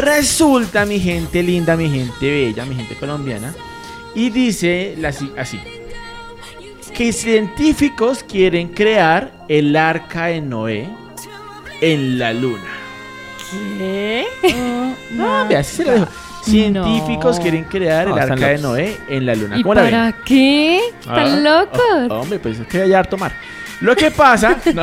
Resulta, mi gente linda, mi gente bella, mi gente colombiana. Y dice así, que científicos quieren crear el arca de Noé en la luna. ¿Qué? Ah, vea, así se lo dejo. Científicos No. quieren crear el No, arca de. Noé en la luna. ¿Y ¿Cómo la ven? para qué? Ah, ¿Están locos? oh, hombre, pues es que hay harto mar. Lo que pasa, no,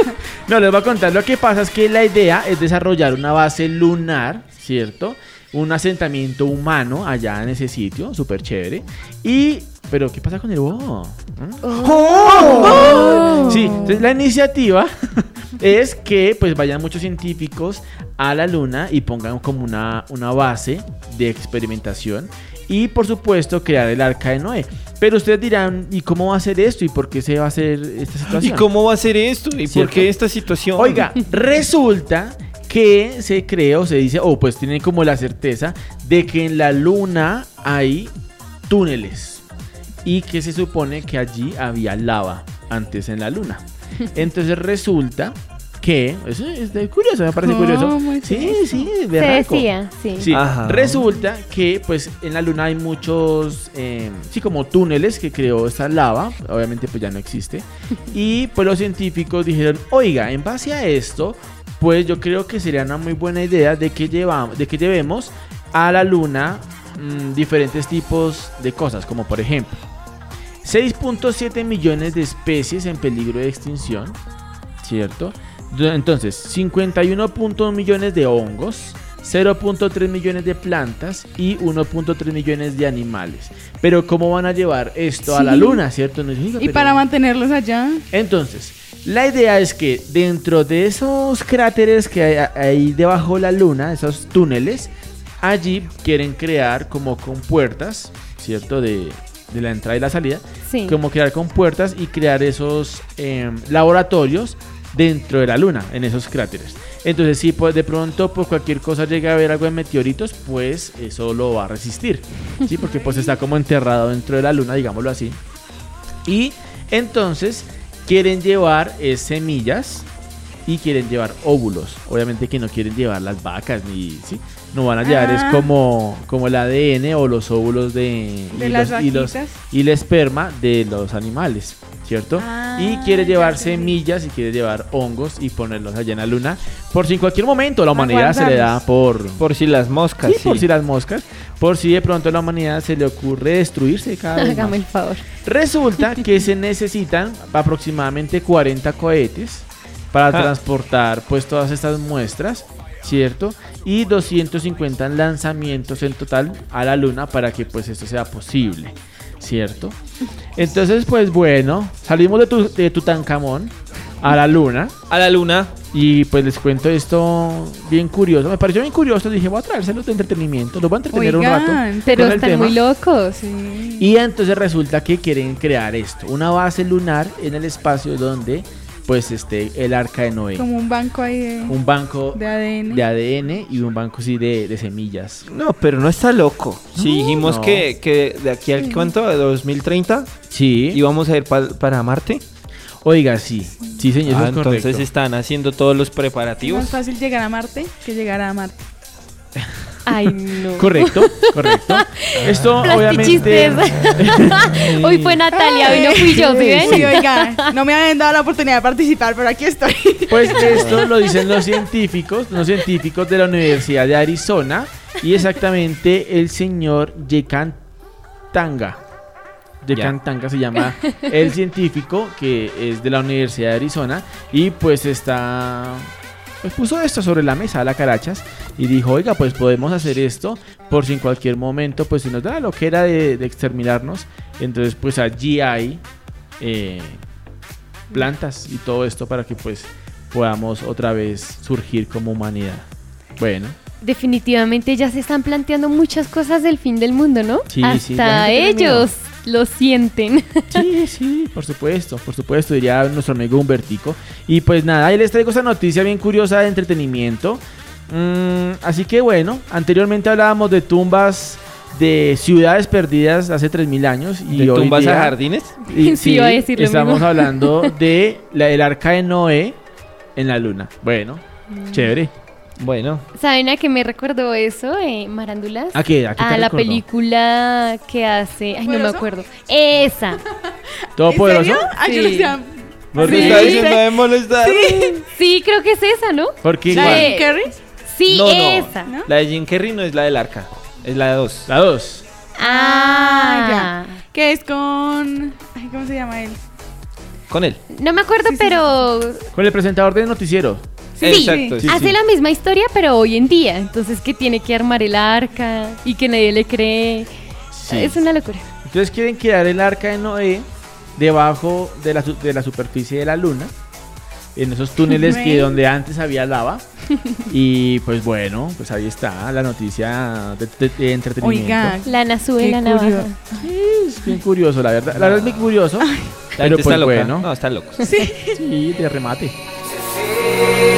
no, les voy a contar, lo que pasa es que la idea es desarrollar una base lunar, ¿cierto? Un asentamiento humano allá en ese sitio, súper chévere. Y, pero ¿qué pasa con el oh? Oh. Sí, entonces la iniciativa es que pues vayan muchos científicos a la luna y pongan como una, una base de experimentación y por supuesto crear el arca de Noé. Pero ustedes dirán, ¿y cómo va a ser esto? ¿Y por qué se va a hacer esta ¿Y situación? cómo va a ser esto? ¿Y por qué esta situación? Oiga, resulta que se cree o se dice, o pues tienen como la certeza de que en la luna hay túneles y que se supone que allí había lava antes en la luna. Entonces resulta que, eso es de curioso, me parece curioso. ¿Cómo es Sí, sí, Se berraco. decía, sí. Resulta que pues en la luna hay muchos, eh, sí, como túneles que creó esta lava, obviamente pues ya no existe, y pues los científicos dijeron, oiga, en base a esto, pues yo creo que sería una muy buena idea de que, llevamos, de que llevemos a la luna mm, diferentes tipos de cosas, como por ejemplo, 6.7 millones de especies en peligro de extinción, ¿cierto? Entonces, 51.1 millones de hongos, 0.3 millones de plantas y 1.3 millones de animales. Pero ¿cómo van a llevar esto a la luna, cierto? Dijo, ¿Y pero- para mantenerlos allá? Entonces, la idea es que dentro de esos cráteres que hay ahí debajo de la luna, esos túneles, allí quieren crear como con puertas, ¿cierto? De, de la entrada y la salida Sí. como crear con puertas y crear esos em, laboratorios dentro de la luna, en esos cráteres. Entonces, si pues, de pronto por cualquier cosa llega a haber algo de meteoritos, pues eso lo va a resistir. Sí, porque pues está como enterrado dentro de la luna, digámoslo así. Y entonces quieren llevar eh, semillas y quieren llevar óvulos. Obviamente que no quieren llevar las vacas ni sí, no van a llevar es Ah. como como el ADN o los óvulos de, De y las los- y los- vaquitas. y el esperma de los animales, ¿cierto? Ah, y quiere llevar semillas y quiere llevar hongos y ponerlos allá en la luna. Por si en cualquier momento la humanidad se le da por... Por si las moscas. Sí, por si las moscas, por si de pronto a la humanidad se le ocurre destruirse cada vez Hágame más. el favor. Resulta que se necesitan aproximadamente 40 cohetes para Ah. transportar pues todas estas muestras, ¿cierto? Y 250 lanzamientos en total a la luna para que pues esto sea posible, ¿cierto? Entonces pues bueno, salimos de, tu, de Tutankamón a la luna A la luna. y pues les cuento esto bien curioso, me pareció bien curioso, dije voy a traérselos de entretenimiento, los voy a entretener un rato. Pero están tema. muy locos. sí. Y entonces resulta que quieren crear esto, una base lunar en el espacio donde pues esté el arca de Noé. Como un banco ahí de, Un banco de ADN. de ADN y un banco sí de, de semillas. No, pero no está loco. Si dijimos no. que, que de aquí al cuánto, de 2030, Sí. íbamos a ir pa- para Marte. Oiga, sí. Sí, señor, Ah, es entonces correcto. están haciendo todos los Es preparativos. más fácil llegar a Marte que llegar a Marte. Ay, no. Correcto, correcto. Esto obviamente Hoy fue Natalia, hoy no fui yo, ¿sí ven? Sí, oiga, no me habían dado la oportunidad de participar, pero aquí estoy. Pues esto lo dicen los científicos, los científicos de la Universidad de Arizona y exactamente el señor Yekan Tanga. Yekan Tanga se llama el científico que es de la Universidad de Arizona y pues está pues puso esto sobre la mesa a la carachas y dijo, oiga, pues podemos hacer esto por si en cualquier momento pues si nos da la loquera de, de exterminarnos, entonces pues allí hay eh, plantas y todo esto para que pues podamos otra vez surgir como humanidad. Bueno, Definitivamente ya se están planteando muchas cosas del fin del mundo, ¿no? Sí, sí, Hasta tiene ellos lo sienten. sí, sí, por supuesto, por supuesto, diría nuestro amigo Humbertico. Y pues nada, ahí les traigo esta noticia bien curiosa de entretenimiento. Mm, así que bueno, anteriormente hablábamos de tumbas de ciudades perdidas hace 3000 años y ¿De hoy tumbas día- a jardines? Y, Sí, iba a decir lo estamos mismo. hablando de la, el arca de Noé en la luna. Bueno, Mm. chévere. Bueno, ¿Saben a qué me recordó eso, eh, Marándulas? ¿A qué? ¿A qué te A la recordó? película que hace. Ay, no me ¿Poderoso? acuerdo. Esa. ¿Todopoderoso? ¿En serio? Ay, yo Sí. no sé. ¿por qué Sí. está diciendo de molestar? Sí, creo que es esa, ¿no? Porque ¿La Sí. de Jim Carrey? Sí, No, no. esa. ¿No? La de Jim Carrey no es la del arca, es la de dos. la 2. Ah, ya. Que es con. Ay, ¿Cómo se llama él? Con él. No me acuerdo, Sí, sí, pero Con el presentador de noticiero. Sí, Exacto, sí, hace sí. la misma historia, pero hoy en día. Entonces que tiene que armar el arca y que nadie le cree. Sí. Es una locura. Entonces quieren crear el arca de Noé debajo de la, su- de la superficie de la luna. En esos túneles que donde antes había lava. Y pues bueno, pues ahí está la noticia de, de- de entretenimiento. Oiga. Lana sube la navaja. Es bien curioso, la verdad. La verdad es muy curioso. Pero gente pues está loca. bueno. No, está loco. Sí, de remate. Sí,